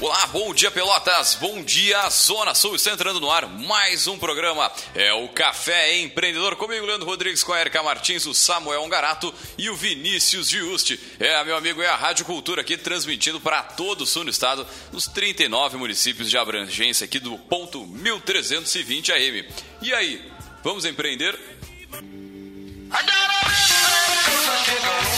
Olá, bom dia Pelotas, bom dia Zona Sul, está entrando no ar mais um programa, é o Café Empreendedor, comigo Leandro Rodrigues, com a Erika Martins, o Samuel Ongarato e o Vinícius Giusti. É, meu amigo, é a Rádio Cultura aqui transmitindo para todo o sul do estado, nos 39 municípios de abrangência aqui do ponto 1320 AM. E aí, vamos empreender? É,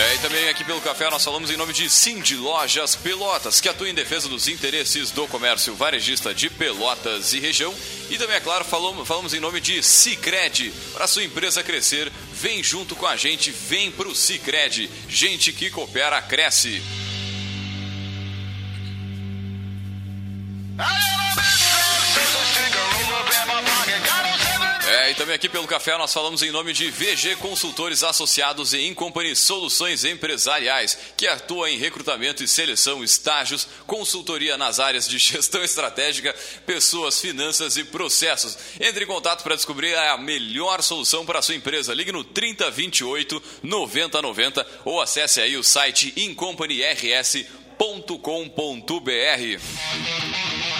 É, e também aqui pelo café nós falamos em nome de Cindy Lojas Pelotas, que atua em defesa dos interesses do comércio varejista de Pelotas e região. E também, é claro, falamos, falamos em nome de Cicred. Para sua empresa crescer, vem junto com a gente, vem pro Cicred. Gente que coopera, cresce. É, e também aqui pelo café nós falamos em nome de VG Consultores Associados e Incompany Soluções Empresariais, que atua em recrutamento e seleção, estágios, consultoria nas áreas de gestão estratégica, pessoas, finanças e processos. Entre em contato para descobrir a melhor solução para a sua empresa. Ligue no 3028 9090 ou acesse aí o site incompanyrs.com.br.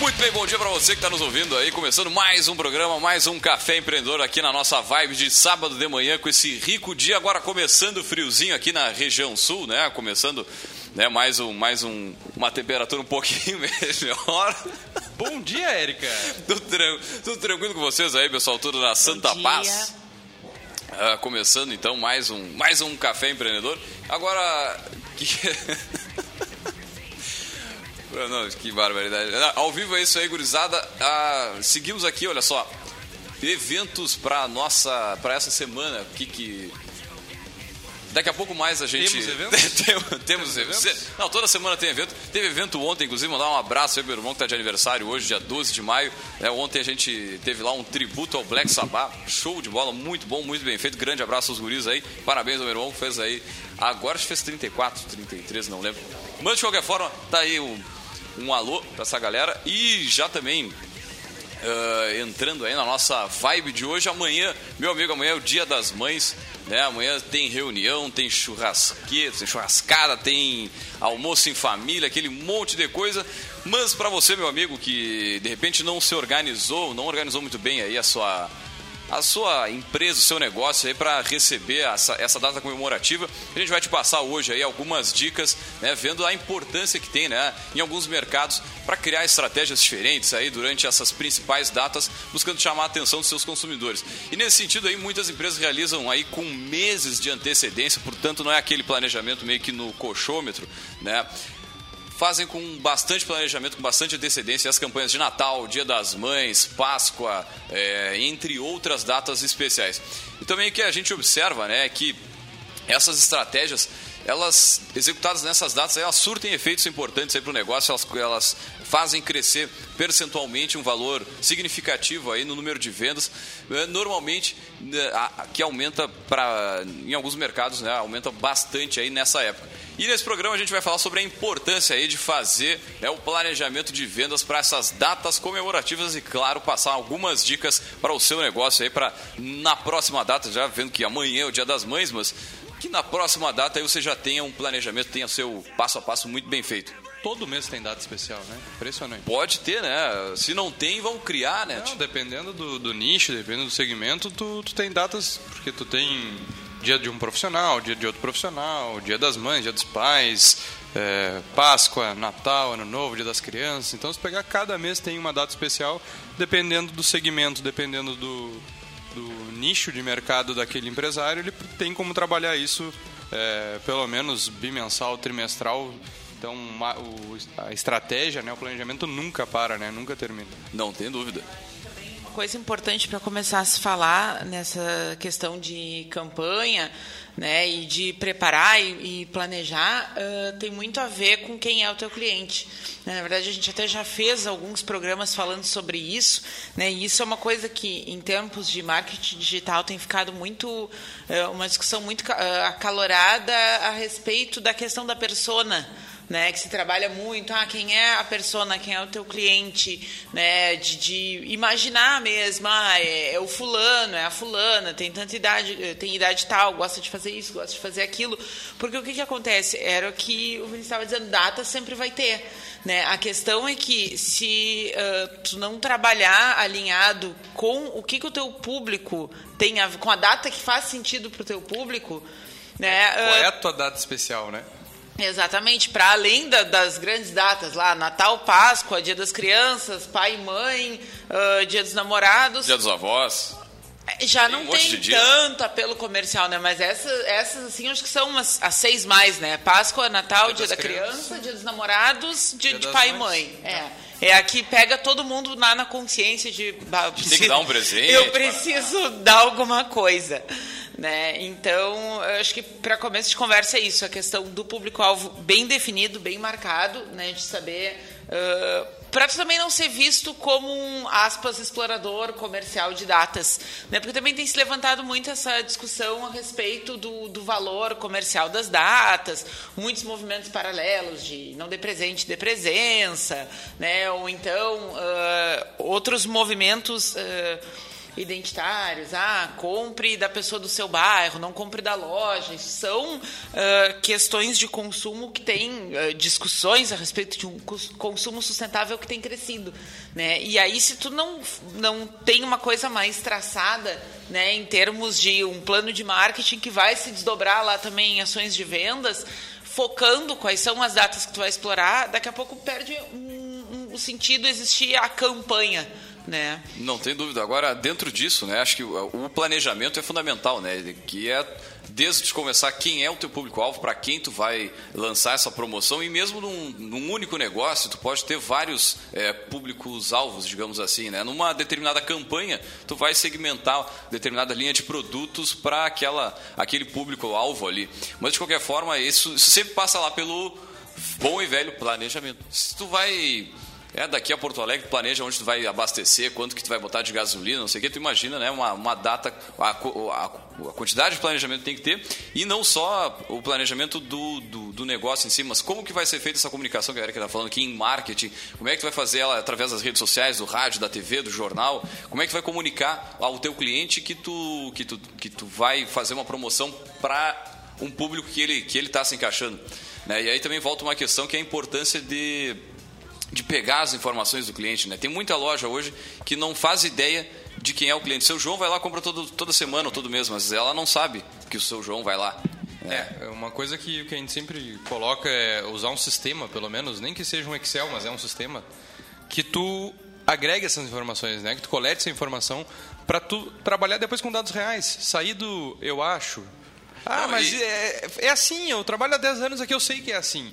Muito bem, bom dia para você que está nos ouvindo aí, começando mais um programa, mais um Café Empreendedor aqui na nossa vibe de sábado de manhã com esse rico dia, agora começando friozinho aqui na região sul, né? Começando né, mais, um, mais um, uma temperatura um pouquinho melhor. Bom dia, Érica. tudo, tran tudo tranquilo com vocês aí, pessoal? Tudo na Santa Paz? Ah, começando então mais um, mais um Café Empreendedor. Agora. Que... Não, que barbaridade. Ao vivo é isso aí, gurizada. Ah, seguimos aqui, olha só. Eventos para nossa, para essa semana. O que que Daqui a pouco mais a gente. Temos eventos? temos, temos eventos? Não, toda semana tem evento. Teve evento ontem, inclusive, mandar um abraço aí, meu irmão, que está de aniversário hoje, dia 12 de maio. É, ontem a gente teve lá um tributo ao Black Sabbath. Show de bola, muito bom, muito bem feito. Grande abraço aos guris aí. Parabéns ao meu irmão que fez aí. Agora acho que fez 34, 33, não lembro. Mas de qualquer forma, tá aí um, um alô pra essa galera. E já também. Uh, entrando aí na nossa vibe de hoje. Amanhã, meu amigo, amanhã é o Dia das Mães. Né? Amanhã tem reunião, tem churrasqueira, tem churrascada, tem almoço em família, aquele monte de coisa. Mas para você, meu amigo, que de repente não se organizou, não organizou muito bem aí a sua a sua empresa, o seu negócio aí para receber essa, essa data comemorativa. A gente vai te passar hoje aí algumas dicas, né, vendo a importância que tem, né, em alguns mercados para criar estratégias diferentes aí durante essas principais datas, buscando chamar a atenção dos seus consumidores. E nesse sentido aí muitas empresas realizam aí com meses de antecedência, portanto não é aquele planejamento meio que no coxômetro, né? Fazem com bastante planejamento, com bastante antecedência as campanhas de Natal, Dia das Mães, Páscoa, é, entre outras datas especiais. E também o que a gente observa né, é que essas estratégias elas executadas nessas datas, elas surtem efeitos importantes para o negócio, elas, elas fazem crescer percentualmente um valor significativo aí no número de vendas, normalmente que aumenta para em alguns mercados, né, aumenta bastante aí nessa época. E nesse programa a gente vai falar sobre a importância aí de fazer né, o planejamento de vendas para essas datas comemorativas e, claro, passar algumas dicas para o seu negócio aí para na próxima data, já vendo que amanhã é o Dia das Mães, mas que na próxima data aí você já tenha um planejamento, tenha seu passo a passo muito bem feito. Todo mês tem data especial, né? Impressionante. Pode ter, né? Se não tem, vão criar, né? Não, dependendo do, do nicho, dependendo do segmento, tu, tu tem datas, porque tu tem dia de um profissional, dia de outro profissional, dia das mães, dia dos pais, é, Páscoa, Natal, Ano Novo, Dia das Crianças. Então, se pegar cada mês tem uma data especial, dependendo do segmento, dependendo do, do nicho de mercado daquele empresário, ele tem como trabalhar isso é, pelo menos bimensal, trimestral, Então, a estratégia, né, o planejamento nunca para, né, nunca termina. Não tem dúvida coisa importante para começar a se falar nessa questão de campanha né, e de preparar e, e planejar uh, tem muito a ver com quem é o teu cliente. Na verdade, a gente até já fez alguns programas falando sobre isso, né, e isso é uma coisa que, em tempos de marketing digital, tem ficado muito uh, uma discussão muito uh, acalorada a respeito da questão da persona né, que se trabalha muito, ah, quem é a persona, quem é o teu cliente, né, de, de imaginar mesmo, ah, é, é, o fulano, é a fulana, tem tanta idade, tem idade tal, gosta de fazer isso, gosta de fazer aquilo, porque o que, que acontece? Era o que o Vinícius estava dizendo, data sempre vai ter, né, a questão é que se uh, tu não trabalhar alinhado com o que, que o teu público tem, a, com a data que faz sentido para o teu público, né, Qual é a tua data especial, né? Exatamente, para além da, das grandes datas lá, Natal, Páscoa, Dia das Crianças, pai e mãe, uh, Dia dos Namorados. Dia dos avós. É, já tem não um tem tanto apelo comercial, né? Mas essas, essas assim, acho que são umas, as seis mais, né? Páscoa, Natal, Dia, Dia da criança, criança, Dia dos Namorados, Dia, dia de pai mães. e mãe. É. É a que pega todo mundo lá na consciência de. Preciso, tem que dar um presente. Eu preciso dar alguma coisa. Né? Então, acho que para começo de conversa é isso, a questão do público-alvo bem definido, bem marcado, né? de saber. Uh, para também não ser visto como um, aspas, explorador comercial de datas. Né? Porque também tem se levantado muito essa discussão a respeito do, do valor comercial das datas, muitos movimentos paralelos de não dê presente, dê presença, né? ou então uh, outros movimentos. Uh, identitários, ah, compre da pessoa do seu bairro, não compre da loja. São uh, questões de consumo que têm uh, discussões a respeito de um consumo sustentável que tem crescido, né? E aí se tu não não tem uma coisa mais traçada, né, em termos de um plano de marketing que vai se desdobrar lá também em ações de vendas, focando quais são as datas que tu vai explorar, daqui a pouco perde um, um, o sentido existir a campanha né? Não tem dúvida. Agora, dentro disso, né, acho que o planejamento é fundamental, né? Que é desde começar quem é o teu público-alvo, para quem tu vai lançar essa promoção e mesmo num, num único negócio, tu pode ter vários é, públicos-alvos, digamos assim, né? Numa determinada campanha, tu vai segmentar determinada linha de produtos para aquela aquele público-alvo ali. Mas de qualquer forma, isso, isso sempre passa lá pelo bom e velho planejamento. Se tu vai é, daqui a Porto Alegre, planeja onde tu vai abastecer, quanto que tu vai botar de gasolina, não sei o que, tu imagina, né? Uma, uma data, a, a, a quantidade de planejamento tem que ter, e não só o planejamento do, do, do, negócio em si, mas como que vai ser feita essa comunicação que a Erika está falando aqui em marketing, como é que tu vai fazer ela através das redes sociais, do rádio, da TV, do jornal, como é que tu vai comunicar ao teu cliente que tu, que tu, que tu vai fazer uma promoção para um público que ele que ele está se encaixando. Né? E aí também volta uma questão que é a importância de de pegar as informações do cliente. Né? Tem muita loja hoje que não faz ideia de quem é o cliente. Seu João vai lá compra todo, toda semana ou todo mês, mas ela não sabe que o seu João vai lá. É, uma coisa que, que a gente sempre coloca é usar um sistema, pelo menos, nem que seja um Excel, mas é um sistema, que tu agregue essas informações, né? que tu colete essa informação para tu trabalhar depois com dados reais. Sair do eu acho. Ah, não, mas e... é, é assim, eu trabalho há 10 anos aqui, eu sei que é assim.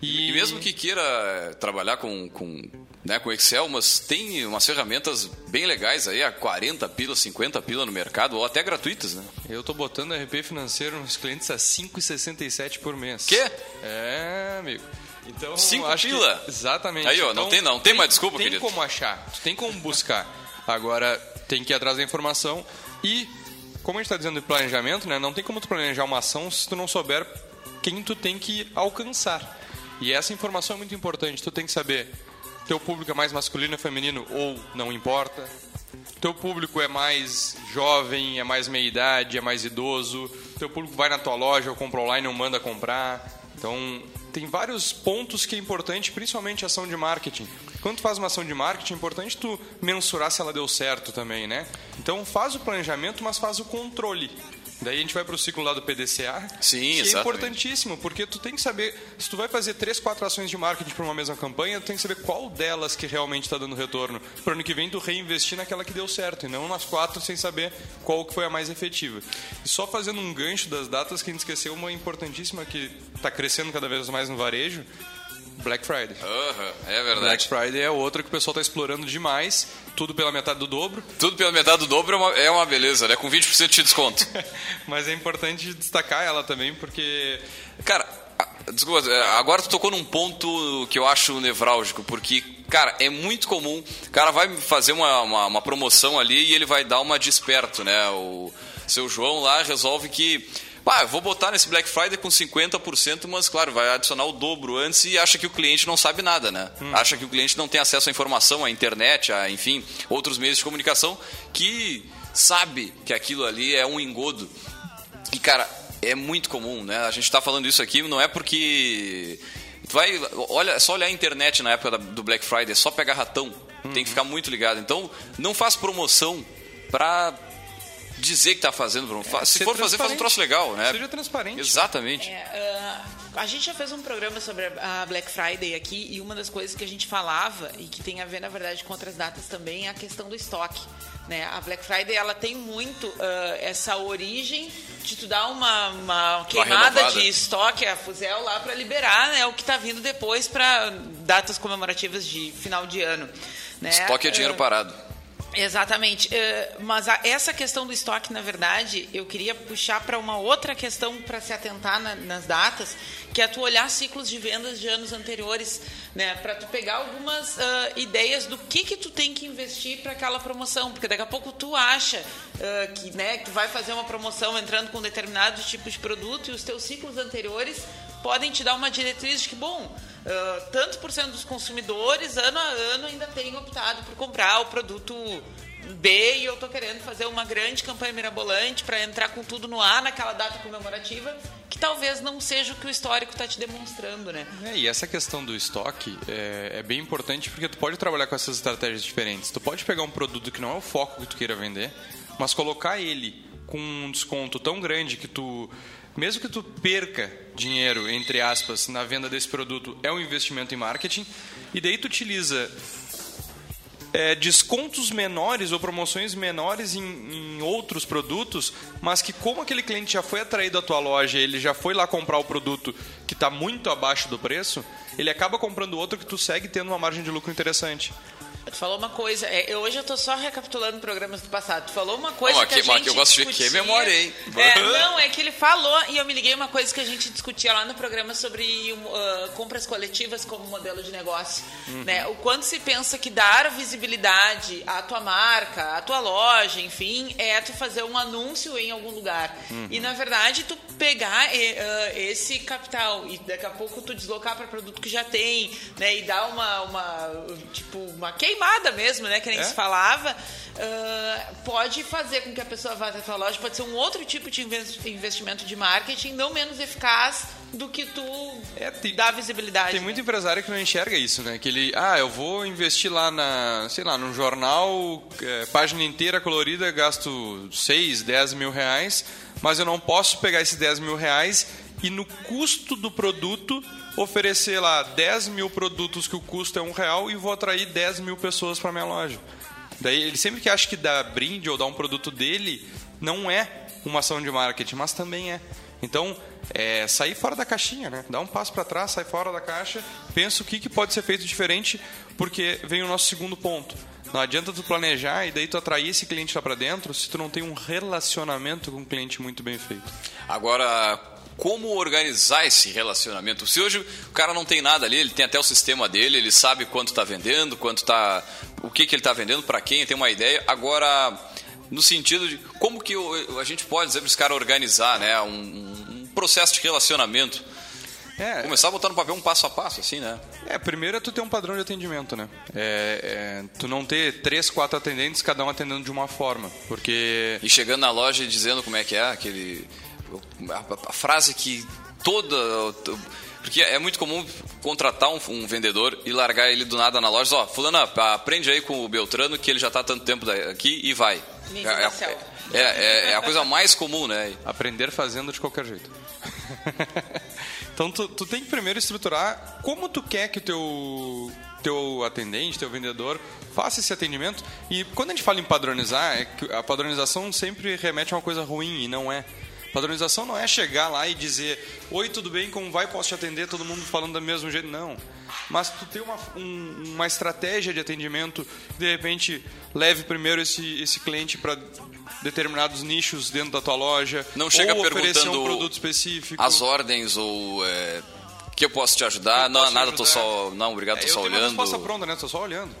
E... e, mesmo que queira eh, trabalhar com, com, né, com Excel, mas tem umas ferramentas bem legais aí, a 40 pila, 50 pila no mercado, ou até gratuitas, né? Eu tô botando RP financeiro nos clientes a 5,67 por mês. Quê? É, amigo. Então, 5 pila? Que... Exatamente. Aí, ó, então, não tem não, tem, tem mais desculpa, tem querido. Tem como achar, tem como buscar. Agora, tem que ir atrás da informação e, como a gente está dizendo de planejamento, né, não tem como tu planejar uma ação se tu não souber quem tu tem que alcançar. E essa informação é muito importante. Tu tem que saber teu público é mais masculino ou feminino ou não importa. Teu público é mais jovem, é mais meia idade, é mais idoso. Teu público vai na tua loja ou compra online ou manda comprar. Então, tem vários pontos que é importante, principalmente ação de marketing. Quando tu faz uma ação de marketing, é importante tu mensurar se ela deu certo também, né? Então, faz o planejamento, mas faz o controle. Daí a gente vai para o ciclo lá do PDCA. Sim, que exatamente. é importantíssimo, porque tu tem que saber, se tu vai fazer três, quatro ações de marketing para uma mesma campanha, tu tem que saber qual delas que realmente está dando retorno. Para ano que vem tu reinvestir naquela que deu certo, e não nas quatro sem saber qual que foi a mais efetiva. E só fazendo um gancho das datas que a gente esqueceu, uma importantíssima que está crescendo cada vez mais no varejo, Black Friday. Aham, é verdade. Black Friday é outra que o pessoal está explorando demais, tudo pela metade do dobro. Tudo pela metade do dobro é uma, é uma beleza, né? Com 20% de desconto. Mas é importante destacar ela também, porque Cara, desculpa, é, agora tu tocou num ponto que eu acho nevrálgico, porque, cara, é muito comum, o cara vai fazer uma, uma, uma promoção ali e ele vai dar uma desperto, né? O seu João lá resolve que, pá, eu vou botar nesse Black Friday com 50%, mas, claro, vai adicionar o dobro antes e acha que o cliente não sabe nada, né? Acha que o cliente não tem acesso à informação, à internet, a, enfim, outros meios de comunicação, que sabe que aquilo ali é um engodo. E, cara, é muito comum, né? A gente tá falando isso aqui, não é porque. Tu vai. Olha, é só olhar a internet na época da- do Black Friday, é só pegar ratão. Tem que ficar muito ligado. Então, não faz promoção pra dizer que tá fazendo promoção. Se ser for fazer, faz um troço legal, né? seja transparente. Exatamente. É, ah, a gente já fez um programa sobre a Black Friday aqui e uma das coisas que a gente falava e que tem a ver, na verdade, com outras datas também é a questão do estoque. Né? A Black Friday ela tem muito ah, essa origem de tu dar uma, uma queimada renovada. de estoque, a Fuzel lá para liberar né, o que está vindo depois para datas comemorativas de final de ano. Né? Estoque é dinheiro Ah, parado. Exatamente. Eh, mas a- essa questão do estoque, na verdade, eu queria puxar para uma outra questão para se atentar na- nas datas, que é tu olhar ciclos de vendas de anos anteriores, né, para tu pegar algumas ah, ideias do que que tu tem que investir para aquela promoção, porque daqui a pouco tu acha ah, que, né, que vai fazer uma promoção entrando com determinados tipos de produto e os teus ciclos anteriores podem te dar uma diretriz de que, bom, ah, tantos por cento dos consumidores, ano a ano, ainda têm optado por comprar o produto B e eu tô querendo fazer uma grande campanha mirabolante para entrar com tudo no ar naquela data comemorativa, que talvez não seja o que o histórico está te demonstrando, né? É, e essa questão do estoque é, é bem importante porque tu pode trabalhar com essas estratégias diferentes. Tu pode pegar um produto que não é o foco que tu queira vender, mas colocar ele com um desconto tão grande que tu, mesmo que tu perca dinheiro, entre aspas, na venda desse produto, é um investimento em marketing, e daí tu utiliza é, descontos menores ou promoções menores em, em outros produtos, mas que como aquele cliente já foi atraído à tua loja, ele já foi lá comprar o produto que está muito abaixo do preço, ele acaba comprando outro que tu segue tendo uma margem de lucro interessante. Tu falou uma coisa, é, eu- hoje eu tô só recapitulando programas do passado. Tu falou uma coisa Ó, que que- a gente que eu gosto de ver que discutia- memória, hein? É, não, é que ele falou e eu me liguei uma coisa que a gente discutia lá no programa sobre ah, compras coletivas como modelo de negócio, Uhum. né? O quanto se pensa que dar visibilidade à tua marca, à tua loja, enfim, é tu fazer um anúncio em algum lugar. Uhum. E na verdade tu pegar ah, esse capital e daqui a pouco tu deslocar para produto que já tem, né? E dar uma, uma tipo uma queimada mesmo, né? Que nem É. se falava, ah, pode fazer com que a pessoa vá até a tua loja, pode ser um outro tipo de inves- investimento de marketing, não menos eficaz do que tu É, tem- dar visibilidade. Tem muito empresário que não enxerga isso, né? Que ele, ah, eu vou investir lá na, sei lá, num jornal, é, página inteira colorida, gasto 6, 10 mil reais, mas eu não posso pegar esses 10 mil reais e no custo do produto oferecer lá 10 mil produtos que o custo é um real e vou atrair 10 mil pessoas para minha loja. Daí ele sempre que acha que dar brinde ou dar um produto dele não é uma ação de marketing, mas também é. Então, é sair fora da caixinha, né? Dá um passo para trás, sai fora da caixa, pensa o que, que pode ser feito diferente, porque vem o nosso segundo ponto. Não adianta tu planejar e daí tu atrair esse cliente lá para dentro se tu não tem um relacionamento com o cliente muito bem feito. Agora, como organizar esse relacionamento? Se hoje o cara não tem nada ali, ele tem até o sistema dele, ele sabe quanto está vendendo, quanto tá, o que, que ele está vendendo, para quem, tem uma ideia. Agora, no sentido de como que a gente pode dizer para esse cara organizar, né, um, um processo de relacionamento? É, Começar a botar no papel um passo a passo, assim, né? É, primeiro é tu ter um padrão de atendimento, né? É, é, tu não ter três, quatro atendentes, cada um atendendo de uma forma. Porque E chegando na loja e dizendo como é que é, aquele. A, a frase que toda. Porque é muito comum contratar um, um vendedor e largar ele do nada na loja. Ó, fulana, aprende aí com o Beltrano que ele já está há tanto tempo aqui e vai. É, é, é, é- é a coisa mais comum, né? aprender fazendo de qualquer jeito. então tu, tu tem que primeiro estruturar como tu quer que o teu, teu atendente, teu vendedor faça esse atendimento. E quando a gente fala em padronizar, é que a padronização sempre remete a uma coisa ruim e não é. Padronização não é chegar lá e dizer, oi, tudo bem, como vai, posso te atender, todo mundo falando do mesmo jeito. Não. Mas tu ter uma, um, uma estratégia de atendimento, de repente, leve primeiro esse, esse cliente para determinados nichos dentro da tua loja. Não chega ou oferecer perguntando um produto específico. As ordens ou... É, que eu posso te ajudar? Eu não, posso nada, te tô ajudar. só... Não, obrigado, É, tô eu só tenho uma olhando. resposta pronta, né? Tô só olhando.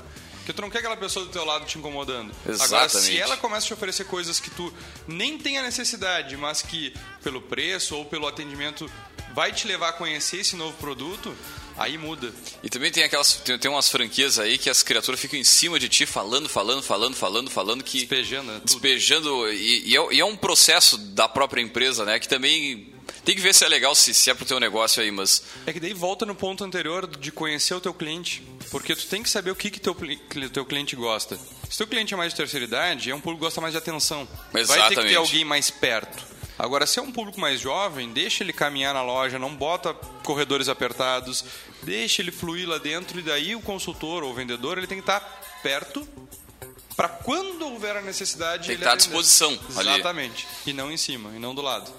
Porque tu não quer aquela pessoa do teu lado te incomodando. Agora, Exatamente. se ela começa a te oferecer coisas que tu nem tem a necessidade, mas que pelo preço ou pelo atendimento vai te levar a conhecer esse novo produto, aí muda. E também tem aquelas tem, tem umas franquias aí que as criaturas ficam em cima de ti falando, falando, falando, falando, falando que Despejando, né? Despejando e, e é, e é um processo da própria empresa, né, que também tem que ver se é legal se, se é pro teu negócio aí, mas É que daí volta no ponto anterior de conhecer o teu cliente. Porque tu tem que saber o que, que teu, teu cliente gosta. Se teu cliente é mais de terceira idade, é um público que gosta mais de atenção. Vai ter que Exatamente. ter alguém mais perto. Agora, se é um público mais jovem, deixa ele caminhar na loja, não bota corredores apertados, deixa ele fluir lá dentro e daí o consultor ou o vendedor ele tem que estar perto para quando houver a necessidade Tem que ele estar à disposição ali. Exatamente. E não em cima, e não do lado.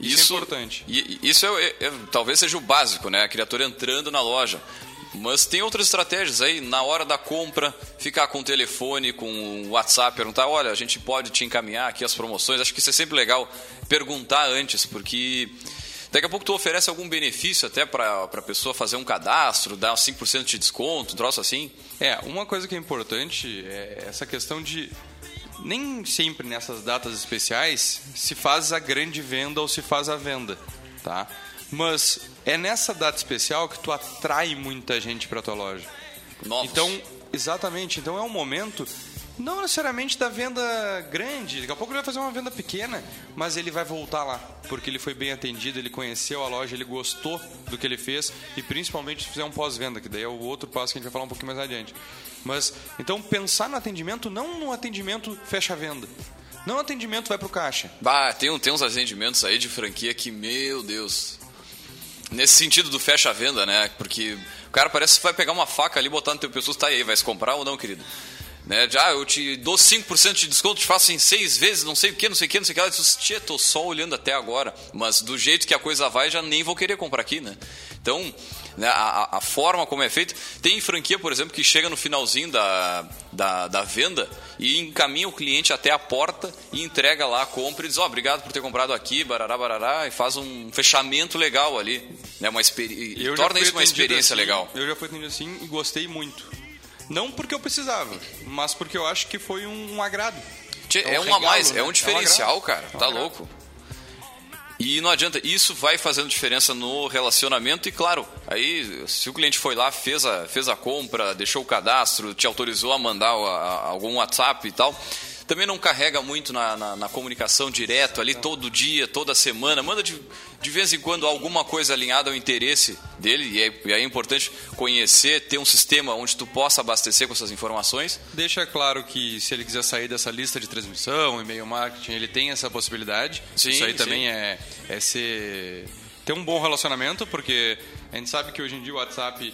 Isso, é importante. E, e isso é, é- é- talvez seja o básico, né? A criatura entrando na loja. Mas tem outras estratégias aí, na hora da compra, ficar com o telefone, com o WhatsApp, perguntar, olha, a gente pode te encaminhar aqui as promoções. Acho que isso é sempre legal perguntar antes, porque daqui a pouco tu oferece algum benefício até para a pessoa fazer um cadastro, dar 5% de desconto, um troço assim. É, uma coisa que é importante é essa questão de nem sempre nessas datas especiais se faz a grande venda ou se faz a venda, tá? Mas é nessa data especial que tu atrai muita gente para tua loja. Novos. Então, exatamente, então é um momento não necessariamente da venda grande, daqui a pouco ele vai fazer uma venda pequena, mas ele vai voltar lá, porque ele foi bem atendido, ele conheceu a loja, ele gostou do que ele fez e principalmente se fizer um pós-venda, que daí é o outro passo que a gente vai falar um pouquinho mais adiante. Mas então pensar no atendimento não no atendimento fecha a venda. Não no atendimento vai pro caixa. Bah, tem, tem uns atendimentos aí de franquia que, meu Deus. Nesse sentido do fecha-venda, né? Porque o cara parece que vai pegar uma faca ali, botar no teu pescoço, tá aí, vai se comprar ou não, querido? Né? Já, eu te dou 5% de desconto, te faço em seis vezes, não sei o que, não sei o que, não sei o que. Ela disse, tia, tô só olhando até agora. Mas do jeito que a coisa vai, já nem vou querer comprar aqui, né? Então, né, a, a- forma como é feito. Tem franquia, por exemplo, que chega no finalzinho da, da, da venda e encaminha o cliente até a porta e entrega lá a compra e diz, ó, obrigado por ter comprado aqui, barará, barará, e faz um fechamento legal ali. Né, uma experi... e Eu torna isso uma experiência assim, legal. Eu já fui atendido assim e gostei muito. Não porque eu precisava, mas porque eu acho que foi um, um agrado. Tchê, É É, um um a mais, regalo, é né? um diferencial, É um cara. agrado. É um Tá louco. E não adianta, isso vai fazendo diferença no relacionamento e claro, aí se o cliente foi lá, fez a, fez a compra, deixou o cadastro, te autorizou a mandar a- a- algum WhatsApp e tal, também não carrega muito na, na- na comunicação direto ali todo dia, toda semana, manda de, de vez em quando alguma coisa alinhada ao interesse dele e, é, e aí é importante conhecer, ter um sistema onde tu possa abastecer com essas informações. Deixa claro que se ele quiser sair dessa lista de transmissão, e-mail marketing, ele tem essa possibilidade. Sim, Isso aí sim. também é, é ser ter um bom relacionamento, porque a gente sabe que hoje em dia o WhatsApp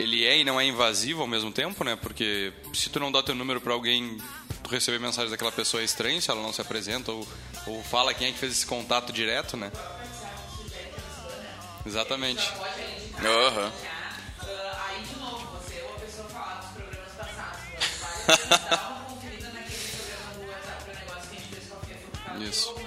ele é e não é invasivo ao mesmo tempo, né? Porque se tu não dá teu número para alguém, tu receber mensagem daquela pessoa é estranho, se ela não se apresenta ou, ou fala quem é que fez esse contato direto, né? Exatamente. Aham. Ah, aí, de novo, você ou a pessoa falar dos programas passados, vale dar uma conferida naquele programa do WhatsApp para negócio que a gente fez com a ela Isso.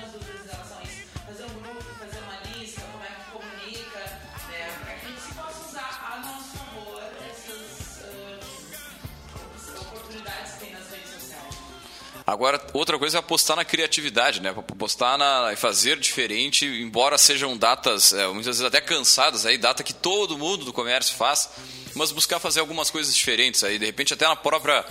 Agora, outra coisa é apostar na criatividade, né? Apostar na fazer diferente, embora sejam datas, é, muitas vezes até cansadas, aí, data que todo mundo do comércio faz, mas buscar fazer algumas coisas diferentes aí, de repente até na própria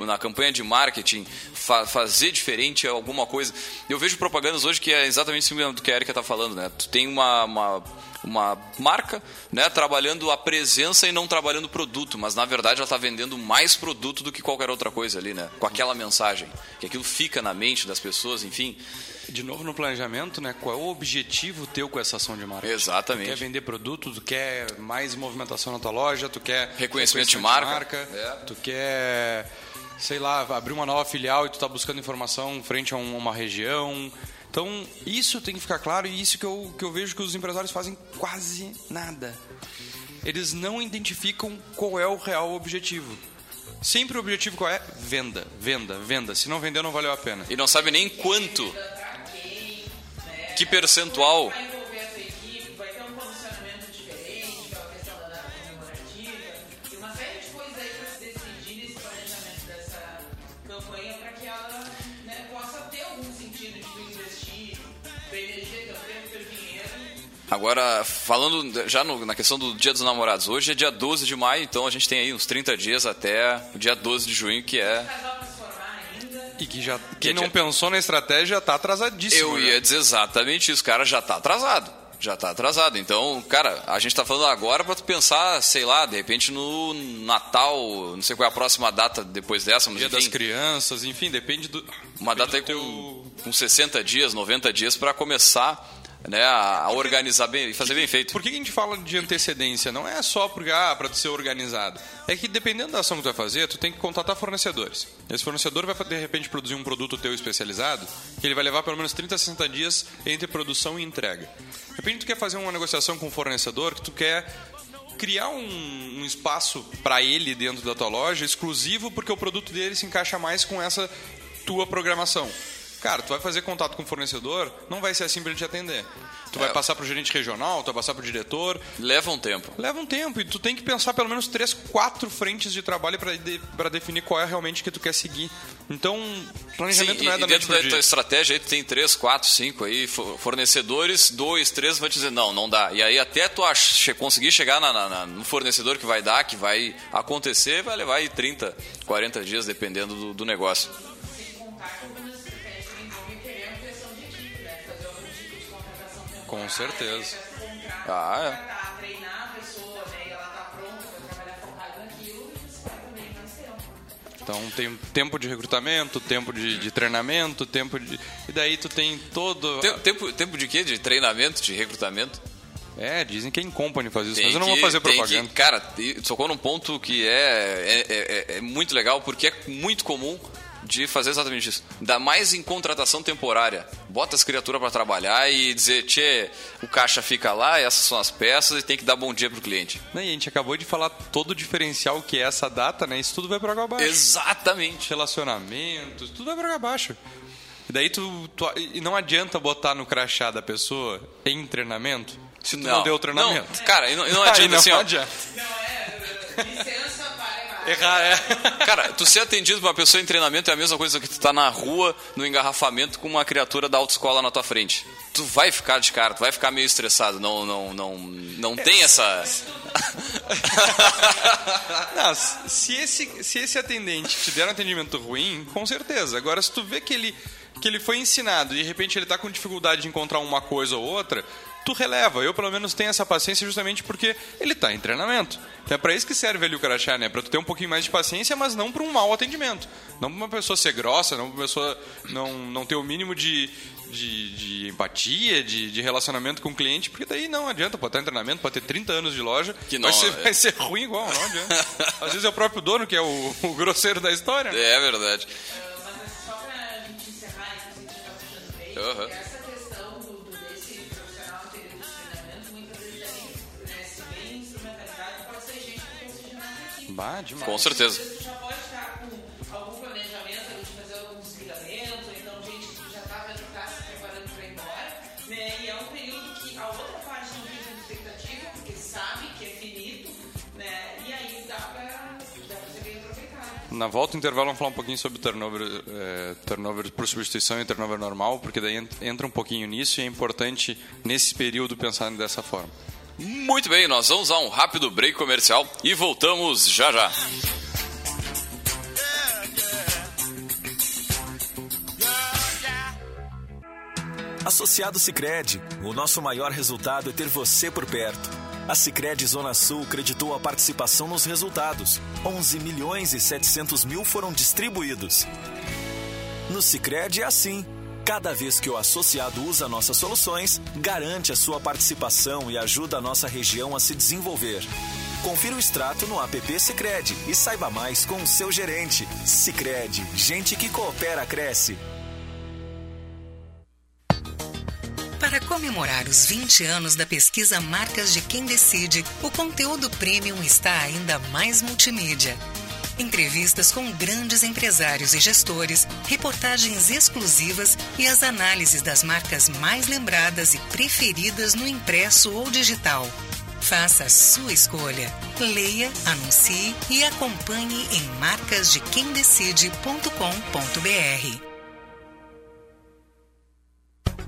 na campanha de marketing, fa fazer diferente alguma coisa. Eu vejo propagandas hoje que é exatamente isso do que a Erika está falando, né? Tu tem uma, uma uma marca, né, trabalhando a presença e não trabalhando o produto, mas na verdade ela está vendendo mais produto do que qualquer outra coisa ali, né, com aquela mensagem, que aquilo fica na mente das pessoas, enfim. De novo no planejamento, né? Qual é o objetivo teu com essa ação de marketing? Exatamente. Tu quer vender produto, tu quer mais movimentação na tua loja, tu quer Reconhecimento de marca. É. tu quer, sei lá, abrir uma nova filial e tu tá buscando informação frente a um- uma região. Então isso tem que ficar claro e isso que eu, que eu vejo que os empresários fazem quase nada. Eles não identificam qual é o real objetivo. Sempre o objetivo qual é? Venda, venda, venda. Se não vender, não valeu a pena. E não sabe nem quanto. Que percentual. Agora, falando já no- na questão do Dia dos Namorados, hoje é dia 12 de maio, então a gente tem aí uns 30 dias até o dia 12 de junho, que é. Para. E que já Que quem é não dia- pensou na estratégia já tá atrasadíssimo. Eu né? ia dizer exatamente isso, cara, já tá atrasado. Já tá atrasado. Então, cara, a gente tá falando agora pra tu pensar, sei lá, de repente no Natal, não sei qual é a próxima data depois dessa, mas Dia das enfim, crianças, enfim, depende do. uma depende data aí do teu- com, com 60 dias, 90 dias pra começar né, a, a organizar bem e fazer bem feito. Por que a gente fala de antecedência? Não é só porque, ah, para ser organizado. É que dependendo da ação que tu vai fazer, tu tem que contratar fornecedores. Esse fornecedor vai, de repente, produzir um produto teu especializado, que ele vai levar pelo menos 30 a 60 dias entre produção e entrega. De repente, tu quer fazer uma negociação com um fornecedor que tu quer criar um, um espaço para ele dentro da tua loja exclusivo porque o produto dele se encaixa mais com essa tua programação. Cara, tu vai fazer contato com o fornecedor, não vai ser assim para ele te atender. Tu vai É. passar pro gerente regional, tu vai passar pro diretor, Leva um tempo. Leva um tempo e tu tem que pensar pelo menos três, quatro frentes de trabalho para de, pra definir qual é realmente que tu quer seguir. Então, Sim, planejamento e, não é e da noite dentro da dia. tua estratégia aí tu tem três, quatro, cinco aí fo- fornecedores, dois, três vão te dizer não, não dá. E aí até tu conseguir chegar na- na- na- no fornecedor que vai dar, que vai acontecer, vai levar aí 30, 40 dias dependendo do, do negócio. Vai também mais tempo. Então tem tempo de recrutamento, tempo de, de treinamento, tempo de. E daí tu tem todo. Tem- Tempo, tempo de quê? De treinamento, de recrutamento? É, dizem que é Incompany faz isso, Tem mas eu não que- vou fazer tem propaganda. Que, cara, tocou num ponto que é, é, é- é muito legal, porque é muito comum de fazer exatamente isso. Ainda mais em contratação temporária. Bota as criaturas para trabalhar e dizer, tchê, o caixa fica lá, essas são as peças e tem que dar bom dia pro cliente. Né, E a gente acabou de falar todo o diferencial que é essa data, né? Isso tudo vai pra água abaixo. Exatamente. relacionamentos, tudo vai pra água abaixo. E daí tu, tu- E não adianta botar no crachá da pessoa em treinamento se tu não, deu treinamento. Não, cara, e não, e não adianta não assim, ó. adianta. Não é, licença para errar. É. Cara, tu ser atendido por uma pessoa em treinamento é a mesma coisa que tu tá na rua, no engarrafamento, com uma criatura da autoescola na tua frente. Tu vai ficar de cara, tu vai ficar meio estressado. Não, não, não, não tem essa. Não, se esse, se esse atendente te der um atendimento ruim, com certeza. Agora, se tu vê que ele, que ele foi ensinado e de repente ele tá com dificuldade de encontrar uma coisa ou outra, tu releva. Eu, pelo menos, tenho essa paciência justamente porque ele tá em treinamento. Então é pra isso que serve ali o crachá, né? Pra tu ter um pouquinho mais de paciência, mas não pra um mau atendimento. Não pra uma pessoa ser grossa, não pra uma pessoa não, não ter o mínimo de, de, de empatia, de, de relacionamento com o cliente, porque daí não adianta, pode estar em treinamento, pode ter 30 anos de loja, Que vai, não, ser, é. vai ser ruim igual, não adianta. Às vezes é o próprio dono que é o, o grosseiro da história. né? É verdade. Mas só pra gente encerrar, inclusive, já tá puxando bem, Aham. Bah, demais. Com certeza. Às vezes tu já pode estar com algum planejamento ali de fazer algum desligamento, ou então gente que já está vendo que está se preparando para ir embora, né? E é um período que a outra parte não tem tanta expectativa, porque sabe que é finito, né? E aí dá para dá pra ser bem aproveitado. Na volta do intervalo vamos falar um pouquinho sobre turnover, é, turnover por substituição e turnover normal, porque daí ent- entra um pouquinho nisso e é importante nesse período pensar dessa forma. Muito bem, nós vamos a um rápido break comercial e voltamos já já. Associado Sicredi, o nosso maior resultado é ter você por perto. A Sicredi Zona Sul creditou a participação nos resultados. 11 milhões e 700 mil foram distribuídos. No Sicredi é assim. Cada vez que o associado usa nossas soluções, garante a sua participação e ajuda a nossa região a se desenvolver. Confira o extrato no app Sicredi e saiba mais com o seu gerente. Sicredi, gente que coopera cresce. comemorar os 20 anos da pesquisa Marcas de Quem Decide, o conteúdo premium está ainda mais multimídia. Entrevistas com grandes empresários e gestores, reportagens exclusivas e as análises das marcas mais lembradas e preferidas no impresso ou digital. Faça a sua escolha. Leia, anuncie e acompanhe em marcasdequemdecide.com.br.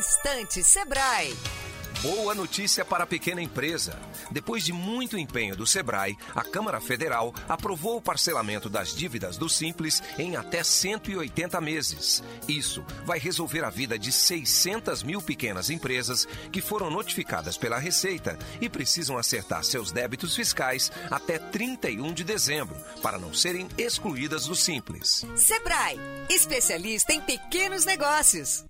Instante Sebrae. Boa notícia para a pequena empresa. Depois de muito empenho do Sebrae, a Câmara Federal aprovou o parcelamento das dívidas do Simples em até 180 meses. Isso vai resolver a vida de 600 mil pequenas empresas que foram notificadas pela Receita e precisam acertar seus débitos fiscais até 31 de dezembro, para não serem excluídas do Simples. Sebrae, especialista em pequenos negócios.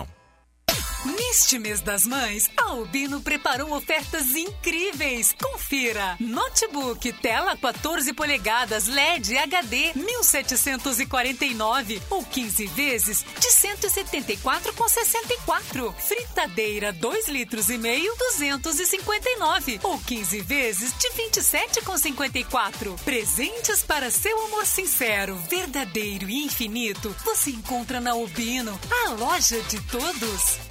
Neste mês das mães, a Albino preparou ofertas incríveis. Confira: notebook tela 14 polegadas LED HD 1749 ou 15 vezes de 174,64. Fritadeira 2 litros e meio 259 ou 15 vezes de 27,54. Presentes para seu amor sincero, verdadeiro e infinito. Você encontra na Albino, a loja de todos.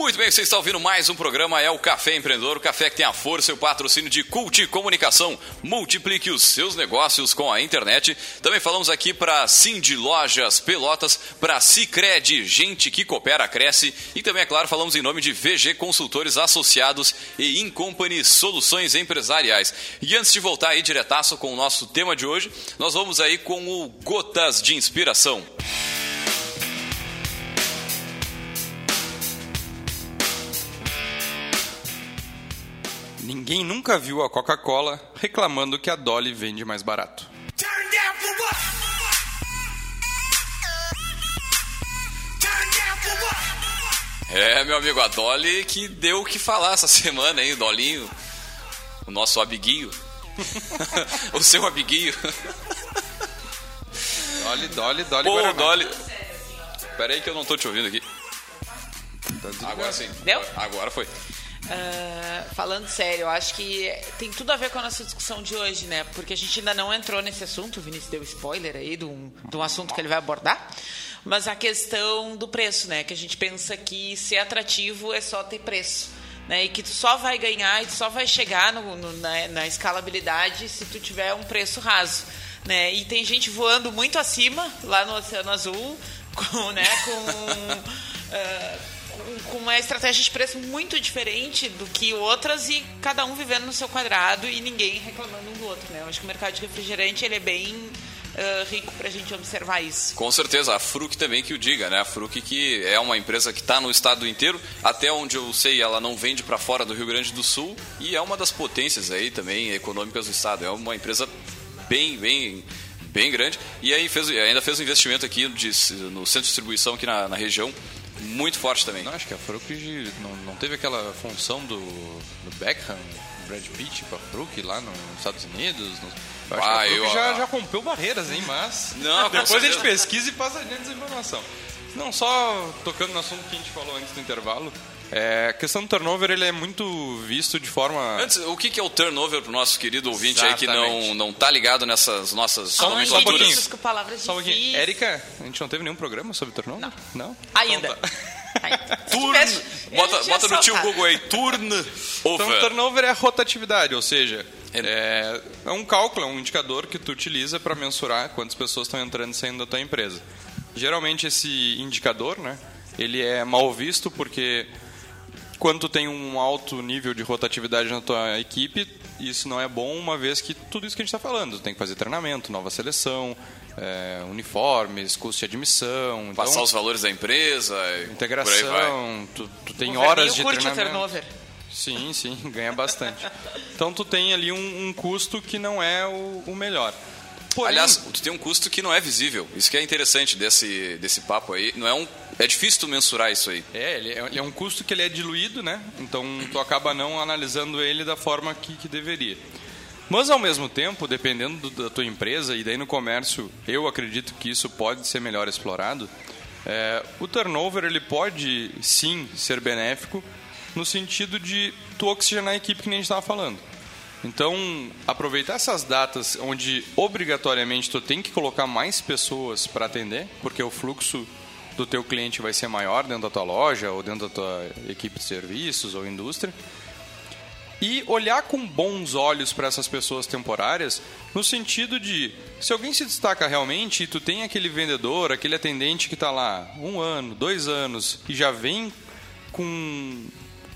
Muito bem, você está ouvindo mais um programa, é o Café Empreendedor, o café que tem a força e o patrocínio de Cult Comunicação. Multiplique os seus negócios com a internet. Também falamos aqui para Cindy Lojas Pelotas, para Cicred, gente que coopera, cresce. E também, é claro, falamos em nome de VG Consultores Associados e Incompany Soluções Empresariais. E antes de voltar aí diretaço com o nosso tema de hoje, nós vamos aí com o Gotas de Inspiração. Ninguém nunca viu a Coca-Cola reclamando que a Dolly vende mais barato. É, meu amigo, a Dolly que deu o que falar essa semana, hein, o Dolinho, o nosso amiguinho, o seu amiguinho. Dolly, Dolly, Dolly. Pô, Guaraná. Dolly. Pera aí que eu não tô te ouvindo aqui. Agora sim. Deu? Agora foi. Ah, falando sério, eu acho que tem tudo a ver com a nossa discussão de hoje, né? Porque a gente ainda não entrou nesse assunto, o Vinícius deu spoiler aí de um, de um assunto que ele vai abordar. Mas a questão do preço, né? Que a gente pensa que ser atrativo é só ter preço. Né? E que tu só vai ganhar e tu só vai chegar no, no- na, na escalabilidade se tu tiver um preço raso. né? E tem gente voando muito acima lá no Oceano Azul, com, né, com, ah, com- uma estratégia de preço muito diferente do que outras e cada um vivendo no seu quadrado e ninguém reclamando um do outro, né? Eu acho que o mercado de refrigerante ele é bem ah, rico para a gente observar isso. Com certeza, a Fruc também que o diga, né? A Fruc que é uma empresa que está no estado inteiro, até onde eu sei, ela não vende para fora do Rio Grande do Sul e é uma das potências aí também econômicas do estado. É uma empresa bem, bem, bem grande e aí fez, ainda fez um investimento aqui de- no centro de distribuição aqui na, na região muito forte também. Não, acho que a Fruc não, não teve aquela função do, do Beckham, Brad Pitt com a Fruc lá nos Estados Unidos. no- eu acho Ah, que a eu- já, já rompeu barreiras, hein? Mas Não, depois a gente pesquisa e passa adiante essa informação. Não, só tocando no assunto que a gente falou antes do intervalo, é, a questão do turnover ele é muito visto de forma... Antes, o que que é o turnover para o nosso querido ouvinte aí que não, Exatamente. não tá ligado nessas nossas Só um- só um palavras Só um pouquinho. Érica, a gente não teve nenhum programa sobre turnover? Não. Ainda. Então tá. Turn, tivesse- bota, bota no tio. Google aí, turn Então, over. turnover é a rotatividade, ou seja, é, é um cálculo, é um indicador que tu utiliza para mensurar quantas pessoas estão entrando e saindo da tua empresa. Geralmente esse indicador, né, ele é mal visto porque quando tu tem um alto nível de rotatividade na tua equipe, isso não é bom, uma vez que tudo isso que a gente está falando, tu tem que fazer treinamento, nova seleção, é, uniformes, custo de admissão, Passar então, os valores da empresa, e por aí vai. integração, tu, tu tem O horas de curte o treinamento. turnover. Sim, sim, ganha bastante. Então tu tem ali um, um custo que não é o, o melhor. Porém, Aliás, tu tem um custo que não é visível. Isso que é interessante desse, desse papo aí. Não é um. É difícil tu mensurar isso aí. é, ele é, ele é um custo que ele é diluído, né? Então tu acaba não analisando ele da forma que, que deveria. Mas ao mesmo tempo, dependendo do- da tua empresa, e daí no comércio eu acredito que isso pode ser melhor explorado, é, o turnover ele pode sim ser benéfico no sentido de tu oxigenar a equipe que nem a gente estava falando. Então, aproveitar essas datas onde obrigatoriamente tu tem que colocar mais pessoas para atender, porque o fluxo do teu cliente vai ser maior dentro da tua loja ou dentro da tua equipe de serviços ou indústria. E olhar com bons olhos para essas pessoas temporárias, no sentido de, se alguém se destaca realmente e tu tem aquele vendedor, aquele atendente que está lá um ano, dois anos e já vem com,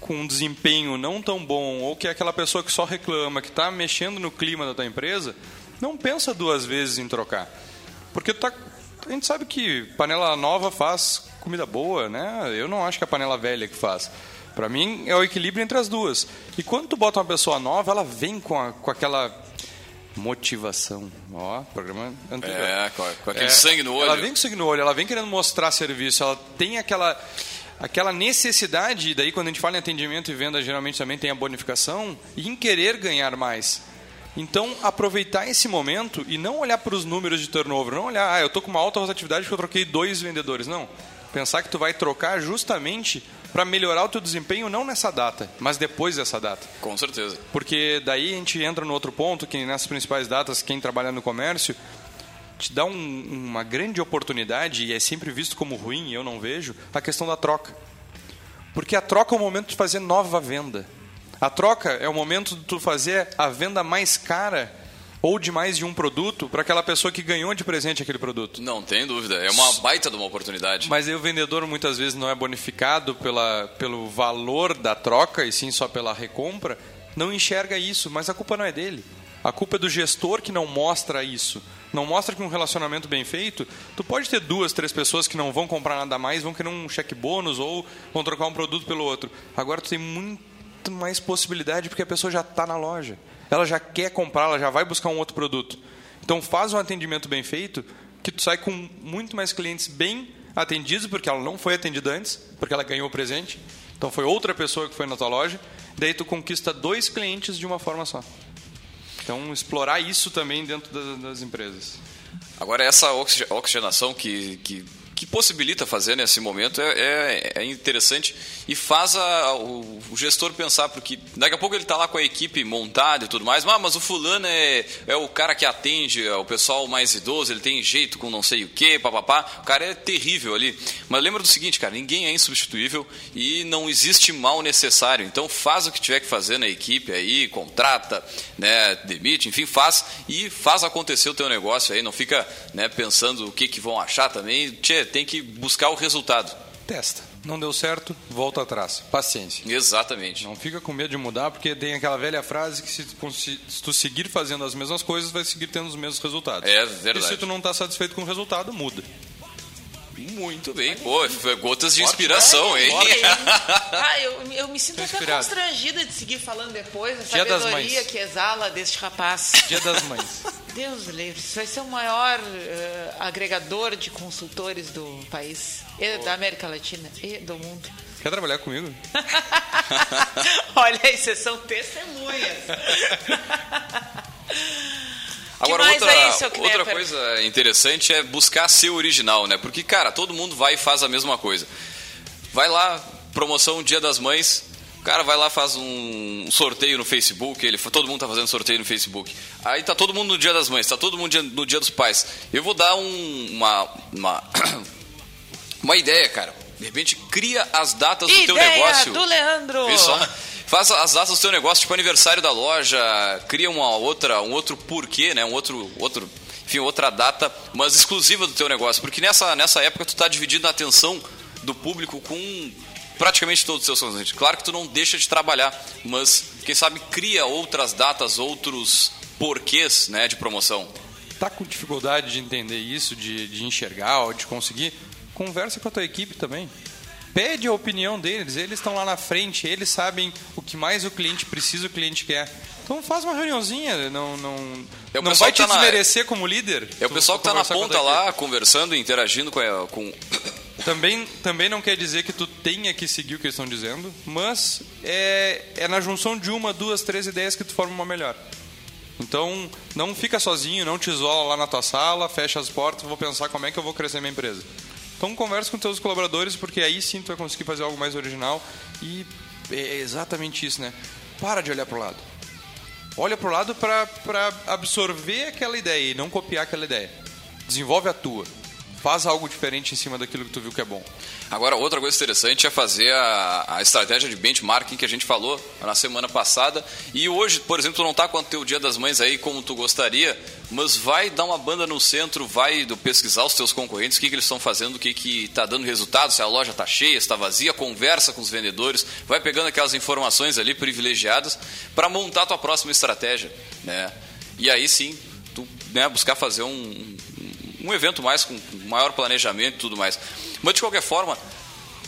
com um desempenho não tão bom, ou que é aquela pessoa que só reclama, que está mexendo no clima da tua empresa, não pensa duas vezes em trocar. Porque tá, a gente sabe que panela nova faz comida boa, né? Eu não acho que é a panela velha que faz. Para mim é o equilíbrio entre as duas. E quando tu bota uma pessoa nova, ela vem com, a- com aquela motivação. Ó, programa anterior. É, com, com aquele É, sangue no olho. Ela vem com sangue no olho, ela vem querendo mostrar serviço, ela tem aquela aquela necessidade, e daí quando a gente fala em atendimento e venda, geralmente também tem a bonificação, e em querer ganhar mais. Então, aproveitar esse momento e não olhar para os números de turnover, não olhar, ah, eu tô com uma alta rotatividade porque eu troquei dois vendedores, não. Pensar que tu vai trocar justamente para melhorar o teu desempenho não nessa data, mas depois dessa data. Com certeza. Porque daí a gente entra no outro ponto, que nessas principais datas, quem trabalha no comércio, te dá um- uma grande oportunidade, e é sempre visto como ruim, e eu não vejo, a questão da troca. Porque a troca é o momento de fazer nova venda. A troca é o momento de tu fazer a venda mais cara ou de mais de um produto para aquela pessoa que ganhou de presente aquele produto. Não tem dúvida. É uma baita de uma oportunidade. Mas aí o vendedor muitas vezes não é bonificado pela, pelo valor da troca e sim só pela recompra, não enxerga isso, mas a culpa não é dele. A culpa é do gestor que não mostra isso. Não mostra que um relacionamento bem feito, tu pode ter duas, três pessoas que não vão comprar nada mais, vão querer um cheque bônus ou vão trocar um produto pelo outro. Agora tu tem muito mais possibilidade porque a pessoa já está na loja. Ela já quer comprar, ela já vai buscar um outro produto. Então faz um atendimento bem feito que tu sai com muito mais clientes bem atendidos, porque ela não foi atendida antes, porque ela ganhou o presente. Então foi outra pessoa que foi na tua loja. Daí tu conquista dois clientes de uma forma só. Então explorar isso também dentro das, das empresas. Agora, essa oxi- oxigenação que, que, que possibilita fazer nesse momento é, é, é interessante e faz a, o, o, gestor pensar, porque daqui a pouco ele está lá com a equipe montada e tudo mais, ah, mas o fulano é, é o cara que atende é o pessoal mais idoso, ele tem jeito com não sei o que, papapá, o cara é terrível ali. Mas lembra do seguinte, cara, ninguém é insubstituível e não existe mal necessário, então faz o que tiver que fazer na equipe aí, contrata, né, demite, enfim, faz e faz acontecer o teu negócio aí, não fica né, pensando o que, que vão achar também, tchê, tem que buscar o resultado. Testa. Não deu certo, volta atrás. Paciência. Exatamente. Não fica com medo de mudar, porque tem aquela velha frase que se, se tu seguir fazendo as mesmas coisas, vai seguir tendo os mesmos resultados. É verdade. E se tu não está satisfeito com o resultado, muda. Muito bem. Pô, foi gotas de inspiração, hein? Ah, eu, eu me sinto até constrangida de seguir falando depois. A Dia sabedoria que exala deste rapaz. Dia das Mães. Deus livre. Isso vai ser o maior uh, agregador de consultores do país, e da América Latina e do mundo. Quer trabalhar comigo? Olha aí, vocês são testemunhas. Agora, outra, é outra coisa interessante é buscar ser original, né? Porque, cara, todo mundo vai e faz a mesma coisa. Vai lá, promoção Dia das Mães, o cara vai lá faz um sorteio no Facebook, ele, todo mundo tá fazendo sorteio no Facebook. Aí tá todo mundo no Dia das Mães, tá todo mundo no Dia dos Pais. Eu vou dar um, uma, uma, uma ideia, cara. De repente, cria as datas ideia do teu negócio. do Leandro! Vê só. Faz as datas do seu negócio, tipo aniversário da loja, cria uma outra, um outro porquê, né? Um outro, outro, enfim, outra data, mas exclusiva do teu negócio, porque nessa, nessa época tu está dividindo a atenção do público com praticamente todos os seus clientes. Claro que tu não deixa de trabalhar, mas quem sabe cria outras datas, outros porquês, né, de promoção. Tá com dificuldade de entender isso, de, de enxergar ou de conseguir? Conversa com a tua equipe também pede a opinião deles, eles estão lá na frente, eles sabem o que mais o cliente precisa, o cliente quer. Então faz uma reuniãozinha, não, não, é não vai te tá desmerecer na... como líder. É o pessoal que está na ponta lá, conversando, interagindo com, a, com... Também, também não quer dizer que tu tenha que seguir o que eles estão dizendo, mas é, é na junção de uma, duas, três ideias que tu forma uma melhor. Então, não fica sozinho, não te isola lá na tua sala, fecha as portas, vou pensar como é que eu vou crescer minha empresa. Então converse com teus colaboradores, porque aí sim tu vai conseguir fazer algo mais original. E é exatamente isso, né? Para de olhar para o lado. Olha para o lado para absorver aquela ideia e não copiar aquela ideia. Desenvolve a tua faz algo diferente em cima daquilo que tu viu que é bom. Agora, outra coisa interessante é fazer a, a estratégia de benchmarking que a gente falou na semana passada. E hoje, por exemplo, tu não está com o teu Dia das Mães aí como tu gostaria, mas vai dar uma banda no centro, vai pesquisar os teus concorrentes, o que, que eles estão fazendo, o que está dando resultado, se a loja está cheia, está vazia, conversa com os vendedores, vai pegando aquelas informações ali privilegiadas para montar a tua próxima estratégia. Né? E aí sim, tu né, buscar fazer um, um evento mais com maior planejamento e tudo mais. Mas de qualquer forma,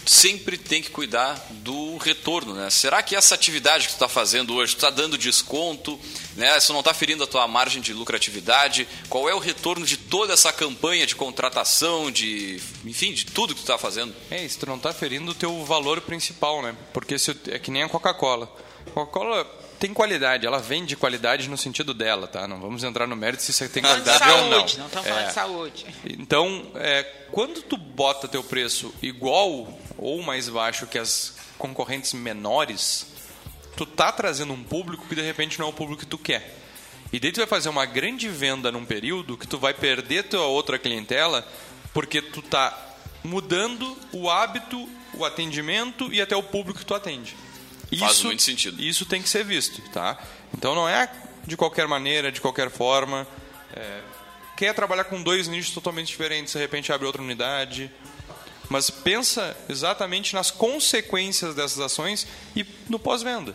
sempre tem que cuidar do retorno, né? Será que essa atividade que tu está fazendo hoje, está dando desconto, né? Isso não está ferindo a tua margem de lucratividade? Qual é o retorno de toda essa campanha de contratação, de, enfim, de tudo que tu está fazendo? É isso, tu não está ferindo o teu valor principal, né? Porque se, é que nem a Coca-Cola. Coca-Cola tem qualidade, ela vende qualidade no sentido dela, tá? Não vamos entrar no mérito se isso tem qualidade saúde, ou não. Não estamos falando é. de saúde. Então, é, quando tu bota teu preço igual ou mais baixo que as concorrentes menores, tu tá trazendo um público que de repente não é o público que tu quer. E daí tu vai fazer uma grande venda num período que tu vai perder tua outra clientela porque tu tá mudando o hábito, o atendimento e até o público que tu atende. Isso, Faz muito sentido. Isso tem que ser visto, tá? Então não é de qualquer maneira, de qualquer forma. É, quer trabalhar com dois nichos totalmente diferentes, de repente abre outra unidade. Mas pensa exatamente nas consequências dessas ações e no pós-venda.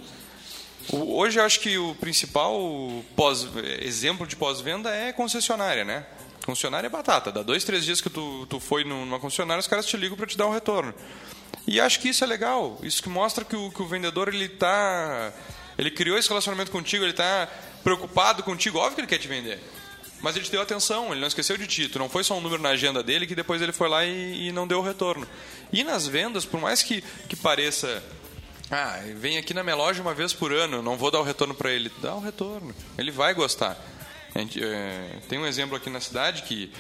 Hoje eu acho que o principal pós, exemplo de pós-venda é concessionária, né? Concessionária é batata. Dá dois, três dias que tu, tu foi numa concessionária, os caras te ligam para te dar um retorno. E acho que isso é legal. Isso que mostra que o, que o vendedor ele tá, ele criou esse relacionamento contigo, ele está preocupado contigo. Óbvio que ele quer te vender. Mas ele te deu atenção, ele não esqueceu de ti. Tu não foi só um número na agenda dele que depois ele foi lá e, e não deu o retorno. E nas vendas, por mais que, que pareça ah, vem aqui na minha loja uma vez por ano, não vou dar o retorno para ele. Dá o retorno. Ele vai gostar. Gente, é, tem um exemplo aqui na cidade que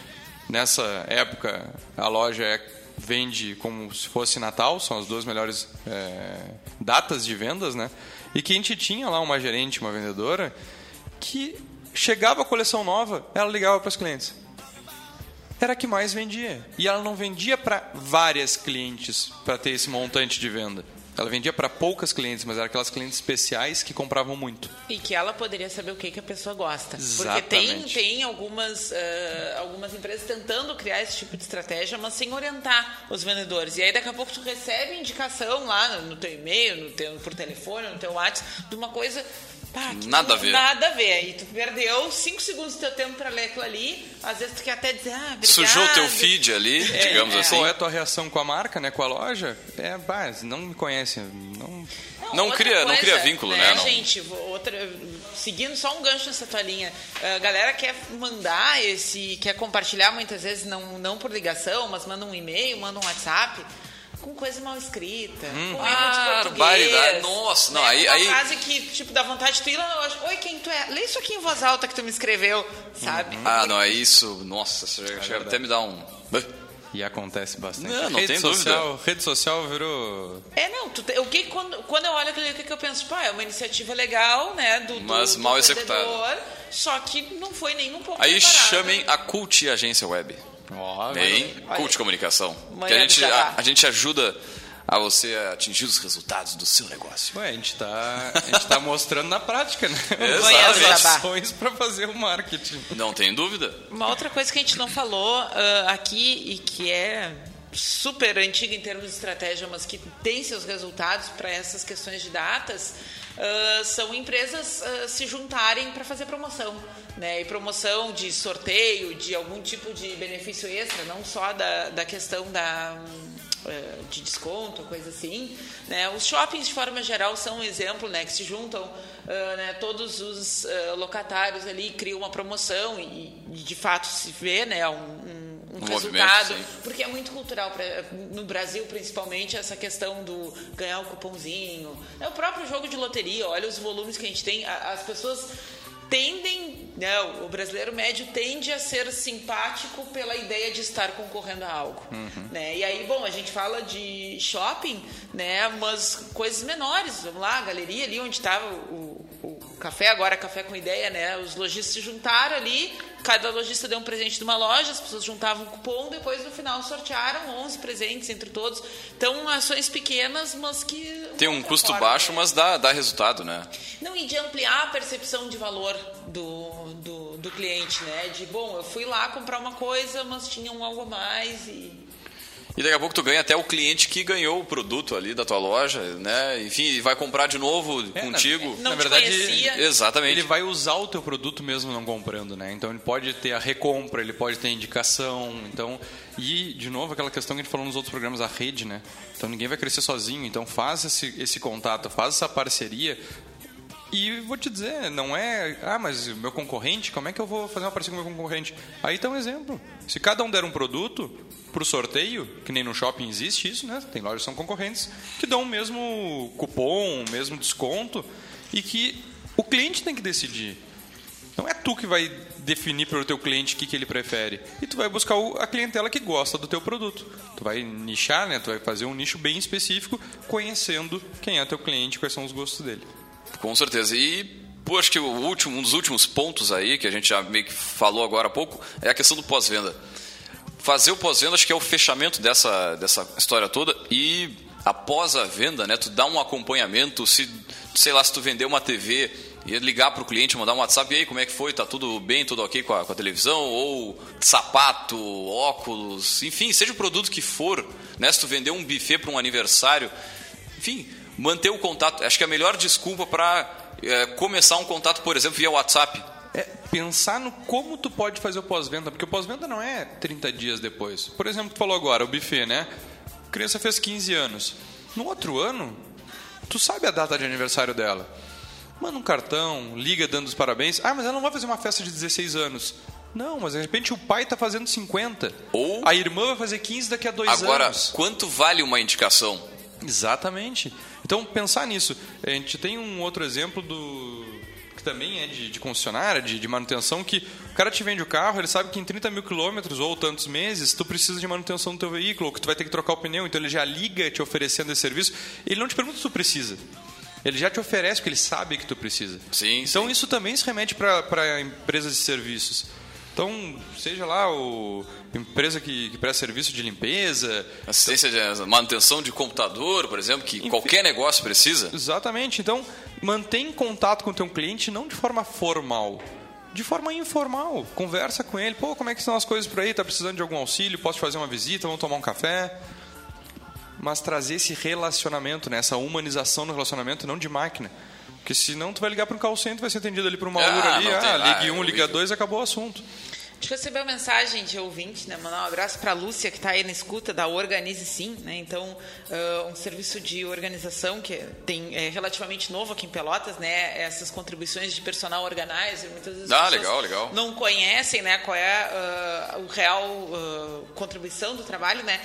Nessa época, a loja é, vende como se fosse Natal, são as duas melhores é, datas de vendas, né? E que a gente tinha lá uma gerente, uma vendedora, que chegava a coleção nova, ela ligava para os clientes. Era a que mais vendia. E ela não vendia para várias clientes para ter esse montante de venda. Ela vendia para poucas clientes, mas eram aquelas clientes especiais que compravam muito. E que ela poderia saber o que, que a pessoa gosta. Exatamente. Porque tem, tem algumas, uh, algumas empresas tentando criar esse tipo de estratégia, mas sem orientar os vendedores. E aí daqui a pouco tu recebe indicação lá no, no teu e-mail, no teu, por telefone, no teu WhatsApp, de uma coisa Pá, nada a ver. Nada a ver. Aí tu perdeu cinco segundos do teu tempo para ler aquilo ali. Às vezes tu quer até dizer, ah, obrigado. Sujou teu feed ali, É, digamos é. assim. Qual é a tua reação com a marca, né? Com a loja? É, bah, não me conhece, não... Não outra cria- não cria vínculo, né? Não. gente, outra, seguindo só um gancho nessa tua linha, a galera quer mandar esse, quer compartilhar muitas vezes, não, não por ligação, mas manda um e-mail, manda um WhatsApp, com coisa mal escrita, Hum. com erro de português. Barbaridade. Nossa, não, né? aí- Uma aí- frase que, tipo, dá vontade de tu ir lá na loja, oi, quem tu é? Lê isso aqui em voz alta que tu me escreveu, sabe? Ah, não, é isso. Nossa, chega, chega até me dar um. E acontece bastante. Não, não rede tem social, dúvida. Rede social virou... É, não, tu o que, quando, quando eu olho aquilo, ali, o que, que eu penso? Pá, é uma iniciativa legal, né? Do, Mas do mal executada. Só que não foi nem um pouco Aí preparada. chamem a Cult Agência Web. Ó, Bem. Cult Comunicação. Que a gente, a, a gente ajuda a você a atingir os resultados do seu negócio. Ué, a gente tá, a gente tá mostrando na prática, né? As ações para fazer o marketing. Não tem dúvida. Uma outra coisa que a gente não falou ah, aqui e que é super antiga em termos de estratégia, mas que tem seus resultados para essas questões de datas, ah, são empresas ah, se juntarem para fazer promoção. Né? E promoção de sorteio, de algum tipo de benefício extra, não só da, da questão da eh, de desconto, coisa assim. Né? Os shoppings, de forma geral, são um exemplo, né? que se juntam ah, né? todos os ah, locatários ali, criam uma promoção e, e, de fato se vê né? um, um- um Um resultado, porque é muito cultural, pra, no Brasil principalmente, essa questão do ganhar o cupomzinho. É o próprio jogo de loteria, olha os volumes que a gente tem, as pessoas tendem, né, o brasileiro médio tende a ser simpático pela ideia de estar concorrendo a algo, né? E aí, bom, a gente fala de shopping, né, mas coisas menores, vamos lá, a galeria ali onde estava o, o café, agora café com ideia, né? Os lojistas se juntaram ali, cada lojista deu um presente de uma loja, as pessoas juntavam um cupom, depois no final sortearam 11 presentes entre todos. Então, ações pequenas, mas que Tem um custo forma, baixo, mas dá, dá resultado, né? Não, e de ampliar a percepção de valor do, do, do cliente, né? De, bom, eu fui lá comprar uma coisa, mas tinha um algo a mais e... E daqui a pouco tu ganha até o cliente que ganhou o produto ali da tua loja, né? Enfim, e vai comprar de novo É, contigo. Não na te verdade, conhecia. Exatamente. Ele vai usar o teu produto mesmo não comprando, né? Então ele pode ter a recompra, ele pode ter a indicação, então e de novo aquela questão que a gente falou nos outros programas a rede, né? Então ninguém vai crescer sozinho, então faz esse, esse contato, faz essa parceria. E vou te dizer, não é, ah, mas o meu concorrente, como é que eu vou fazer uma parceria com o meu concorrente? Aí tá um exemplo. Se cada um der um produto pro sorteio, que nem no shopping existe isso, né? Tem lojas que são concorrentes que dão o mesmo cupom, o mesmo desconto e que o cliente tem que decidir. Não é tu que vai definir para o teu cliente o que, que ele prefere. E tu vai buscar a clientela que gosta do teu produto. Tu vai nichar, né? Tu vai fazer um nicho bem específico, conhecendo quem é teu cliente, quais são os gostos dele. Com certeza. E, pô, acho que o último, um dos últimos pontos aí, que a gente já meio que falou agora há pouco, é a questão do pós-venda. Fazer o pós-venda, acho que é o fechamento dessa, dessa história toda. E após a venda, né, tu dá um acompanhamento, se, sei lá, se tu vender uma TV e ligar para o cliente, mandar um WhatsApp, e aí, como é que foi? Tá tudo bem, tudo ok com a, com a televisão? Ou sapato, óculos, enfim, seja o produto que for, né? Se tu vender um buffet para um aniversário, enfim, manter o contato. Acho que é a melhor desculpa para começar um contato, por exemplo, via WhatsApp. É pensar no como tu pode fazer o pós-venda, porque o pós-venda não é 30 dias depois. Por exemplo, tu falou agora, o buffet, né? A criança fez 15 anos. No outro ano, tu sabe a data de aniversário dela. Manda um cartão, liga dando os parabéns. Ah, mas ela não vai fazer uma festa de 16 anos. Não, mas de repente o pai está fazendo 50. Ou a irmã vai fazer 15 daqui a dois Agora, anos. quanto vale uma indicação? Exatamente. Então, pensar nisso. A gente tem um outro exemplo do, que também é de, de concessionária, de, de manutenção, que o cara te vende o carro, ele sabe que em 30 mil quilômetros ou tantos meses, tu precisa de manutenção do teu veículo, que tu vai ter que trocar o pneu, então ele já liga te oferecendo esse serviço. Ele não te pergunta se tu precisa. Ele já te oferece porque ele sabe que tu precisa. Sim. Então isso também se remete para empresas de serviços. Então, seja lá o empresa que, que presta serviço de limpeza, Assistência de manutenção de computador, por exemplo, que qualquer negócio precisa. Exatamente. Então, mantém contato com o teu cliente não de forma formal, de forma informal. Conversa com ele. Pô, como é que estão as coisas por aí? Tá precisando de algum auxílio? Posso te fazer uma visita? Vamos tomar um café? Mas trazer esse relacionamento, né? essa humanização no relacionamento, não de máquina. Porque senão tu vai ligar para um call center, vai ser atendido ali por uma Ah, ali, ah, ligue é um, liga dois, acabou o assunto. A gente recebeu mensagem de ouvinte, né? Mandar um abraço para a Lúcia, que está aí na escuta da Organize Sim, né? Então, ah, um serviço de organização que tem, é relativamente novo aqui em Pelotas, né? Essas contribuições de personal organizer, muitas vezes Ah, legal, legal. não conhecem, né? Qual é ah, o real ah, contribuição do trabalho, né?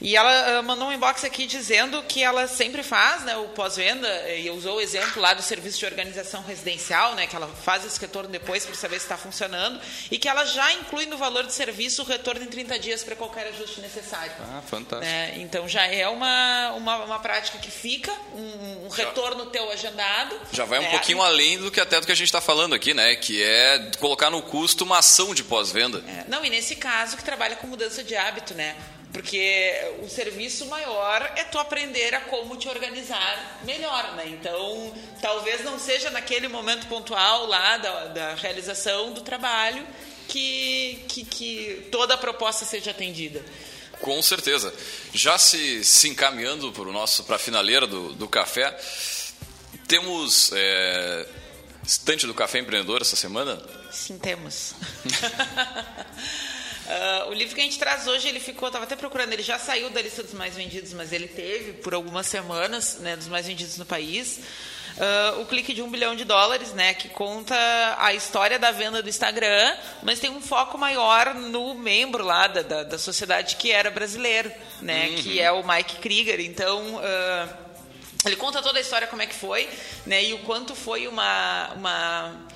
E ela mandou um inbox aqui dizendo que ela sempre faz né, o pós-venda, e usou o exemplo lá do serviço de organização residencial, né, que ela faz esse retorno depois para saber se está funcionando, e que ela já inclui no valor de serviço o retorno em 30 dias para qualquer ajuste necessário. Ah, fantástico. né? Então já é uma, uma, uma prática que fica, um, um retorno teu agendado. Já vai um né? pouquinho além do que até do que a gente está falando aqui, né? Que é colocar no custo uma ação de pós-venda. É, Não, e nesse caso que trabalha com mudança de hábito, né? Porque o serviço maior é tu aprender a como te organizar melhor, né? Então, talvez não seja naquele momento pontual lá da, da realização do trabalho que, que, que toda a proposta seja atendida. Com certeza. Já se, se encaminhando para o nosso para a finaleira do, do café, temos é, estante do café empreendedor essa semana. Sim, temos. Ah, o livro que a gente traz hoje, ele ficou, estava até procurando, ele já saiu da lista dos mais vendidos, mas ele teve por algumas semanas, né, dos mais vendidos no país. Ah, o clique de um bilhão de dólares, né, que conta a história da venda do Instagram, mas tem um foco maior no membro lá da, da, da sociedade que era brasileiro, né, que é o Mike Krieger. Então, ah, ele conta toda a história como é que foi, né, e o quanto foi uma, uma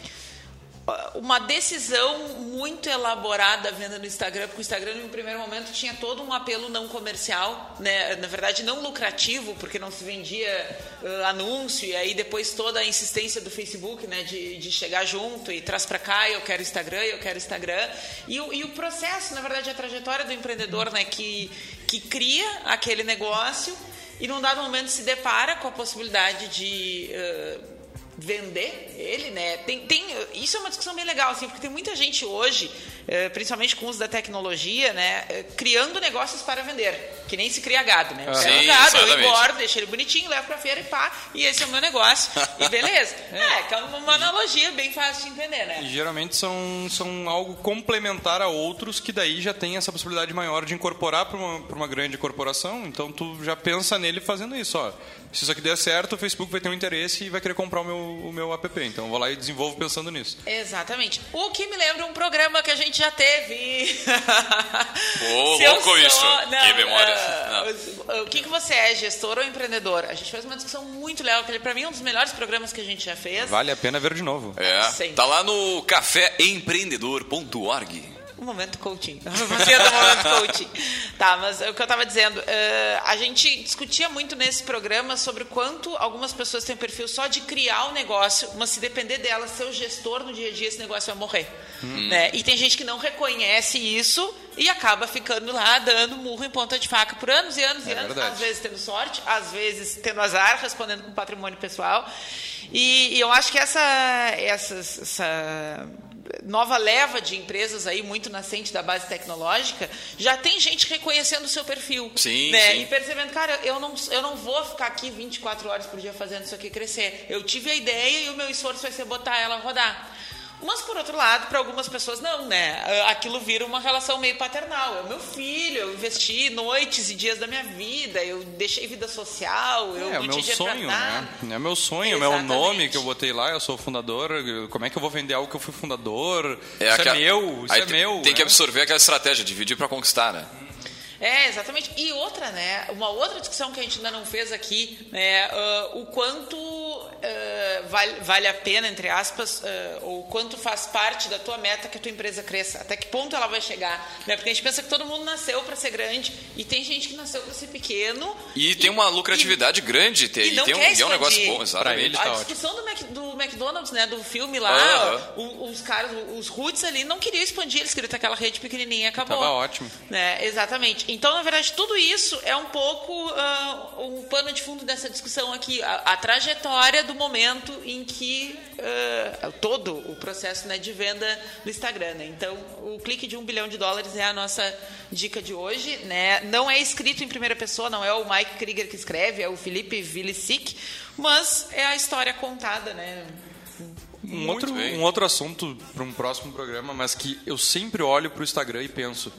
uma decisão muito elaborada a venda no Instagram, porque o Instagram, no primeiro momento, tinha todo um apelo não comercial, né? na verdade, não lucrativo, porque não se vendia uh, anúncio, e aí depois toda a insistência do Facebook né? de, de chegar junto e traz para cá, eu quero Instagram, eu quero Instagram. E e o processo, na verdade, a trajetória do empreendedor né? que, que cria aquele negócio e, num dado momento, se depara com a possibilidade de. Uh, vender ele, né? Tem, tem, isso é uma discussão bem legal, assim, porque tem muita gente hoje, eh, principalmente com o uso da tecnologia, né, eh, criando negócios para vender, que nem se cria gado, né? Eu Sim, quero gado, eu engordo, deixo ele bonitinho, levo pra feira e pá, e esse é o meu negócio, e beleza. É, que é uma analogia bem fácil de entender, E né? geralmente são, são algo complementar a outros que daí já tem essa possibilidade maior de incorporar para uma, pra uma grande corporação. Então tu já pensa nele fazendo isso. Ó. Se isso aqui der certo, o Facebook vai ter um interesse e vai querer comprar o meu, o meu app. Então eu vou lá e desenvolvo pensando nisso. Exatamente. O que me lembra um programa que a gente já teve. Ô, louco isso. Que memória. o- o que, que você é, gestor ou empreendedor? A gente fez uma discussão muito legal, que para mim é um dos melhores programas que a gente já fez. Vale a pena ver de novo. É, Sempre. tá lá no caféempreendedor.org. Um momento coaching. Você do momento coaching. Tá, mas o que eu estava dizendo, eh, a gente discutia muito nesse programa sobre o quanto algumas pessoas têm um perfil só de criar o negócio, mas se depender dela ser o gestor no dia a dia, esse negócio vai morrer. Né? E tem gente que não reconhece isso e acaba ficando lá dando murro em ponta de faca por anos e anos e É anos, verdade. às vezes tendo sorte, às vezes tendo azar, respondendo com patrimônio pessoal. E, e eu acho que essa, essa, essa nova leva de empresas aí muito nascente da base tecnológica já tem gente reconhecendo o seu perfil Sim, né? sim. e percebendo cara eu não eu não vou ficar aqui 24 horas por dia fazendo isso aqui crescer eu tive a ideia e o meu esforço vai ser botar ela a rodar mas por outro lado, para algumas pessoas não, né? Aquilo vira uma relação meio paternal. É o meu filho, eu investi noites e dias da minha vida, eu deixei vida social, eu É, o me meu tive sonho, né? É o meu sonho, o meu Exatamente. nome que eu botei lá, eu sou o fundador. Como é que eu vou vender algo que eu fui fundador? É isso aquela- é meu, isso Aí é tem- meu. Tem que né? absorver aquela estratégia, dividir para conquistar, né? É, exatamente. E outra, né? Uma outra discussão que a gente ainda não fez aqui, né? ah, o quanto uh, vale, vale a pena, entre aspas, uh, ou quanto faz parte da tua meta que a tua empresa cresça, até que ponto ela vai chegar. Né? Porque a gente pensa que todo mundo nasceu para ser grande e tem gente que nasceu para ser pequeno. E, e, tem uma lucratividade e, grande, tem, e, e tem um, é um negócio bom, exatamente. Ele, tá a discussão do, Mac, do, McDonald's, né, do filme lá, uh -huh. os caras, os roots ali não queriam expandir, eles queriam ter aquela rede pequenininha acabou. Tava ótimo. Né? Exatamente. Então, na verdade, tudo isso é um pouco uh, um pano de fundo dessa discussão aqui, a, a trajetória do momento em que uh, todo o processo né, de venda do Instagram. Né? Então, o clique de um bilhão de dólares é a nossa dica de hoje. Né? Não é escrito em primeira pessoa, não é o Mike Krieger que escreve, é o Felipe Vilicic, mas é a história contada, né? Um outro, um outro assunto para um próximo programa, mas que eu sempre olho para o Instagram e penso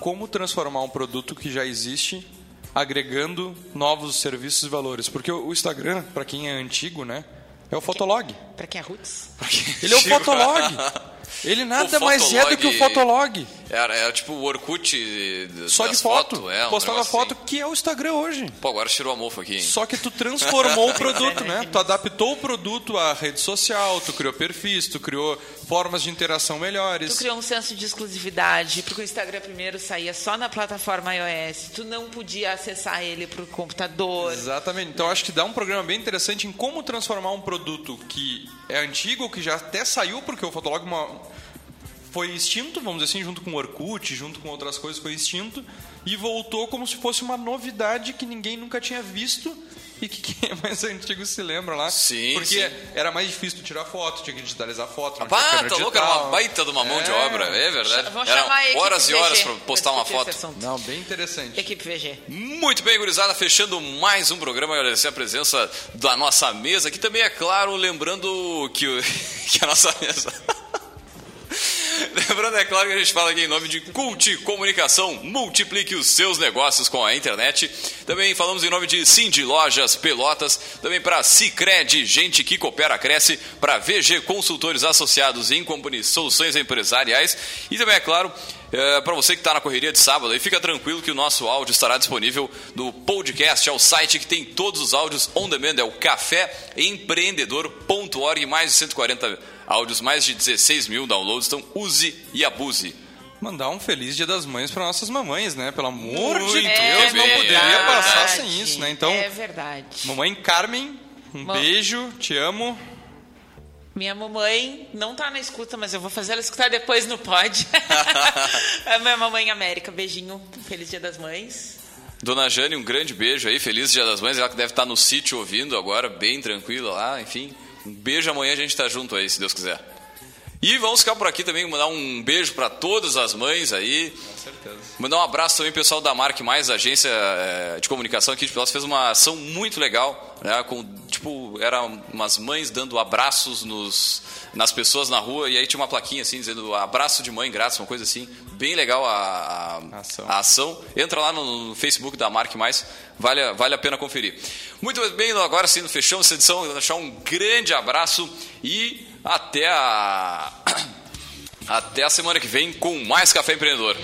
como transformar um produto que já existe agregando novos serviços e valores. Porque o Instagram, para quem é antigo, né, é o Fotolog. Para quem é roots? Ele é o Fotolog. Ele nada mais é do que o Fotolog. Era, era tipo o Orkut Só de foto. foto é, um Postava foto, assim. que é o Instagram hoje. Pô, agora tirou a mofa aqui. Hein? Só que tu transformou o produto, né? Tu adaptou o produto à rede social, tu criou perfis, tu criou formas de interação melhores. Tu criou um senso de exclusividade, porque o Instagram primeiro saía só na plataforma iOS. Tu não podia acessar ele para o computador. Exatamente. Então acho que dá um programa bem interessante em como transformar um produto que é antigo, que já até saiu, porque o Fotolog uma foi extinto, vamos dizer assim, junto com o Orkut, junto com outras coisas, foi extinto e voltou como se fosse uma novidade que ninguém nunca tinha visto e que quem é mais antigo se lembra lá. Sim. Porque sim. era mais difícil tirar foto, tinha que digitalizar foto. Ah, tá louco, era uma baita de uma mão é. de obra, é verdade. Vamos era horas e horas para postar uma foto. Não, bem interessante. Equipe VG. Muito bem, gurizada, fechando mais um programa, agradecer a presença da nossa mesa, que também é claro, lembrando que, que a nossa mesa. Lembrando, é claro que a gente fala aqui em nome de Cult Comunicação. Multiplique os seus negócios com a internet. Também falamos em nome de Cindy Lojas Pelotas. Também para Cicred, gente que coopera, cresce. Para VG Consultores Associados em Company Soluções Empresariais. E também, é claro, é, para você que está na correria de sábado, aí fica tranquilo que o nosso áudio estará disponível no podcast, é o site que tem todos os áudios on demand, é o caféempreendedor.org, mais de 140 áudios, mais de 16 mil downloads, então use e abuse. Mandar um feliz Dia das Mães para nossas mamães, né? Pelo amor Muito de Deus, é não poderia passar sem isso, né? Então, é verdade. Mamãe Carmen, um beijo, te amo. Minha mamãe não tá na escuta, mas eu vou fazer ela escutar depois no pod. a minha mamãe América, beijinho, feliz Dia das Mães. Dona Jane, um grande beijo aí, feliz Dia das Mães. Ela que deve estar no sítio ouvindo agora, bem tranquila lá, enfim. Um beijo amanhã, a gente tá junto aí, se Deus quiser. E vamos ficar por aqui também, mandar um beijo para todas as mães aí. Com certeza. Mandar um abraço também pessoal da Marque Mais, agência eh, de comunicação aqui de Pelotas, fez uma ação muito legal, né? Com, tipo, eram umas mães dando abraços nos, nas pessoas na rua, e aí tinha uma plaquinha assim, dizendo abraço de mãe grátis, uma coisa assim. Bem legal a, a, ação. a ação. Entra lá no, Facebook da Marque Mais, vale, vale a pena conferir. Muito bem, agora sim, fechamos essa edição, vou deixar um grande abraço e até a até a semana que vem com mais Café Empreendedor.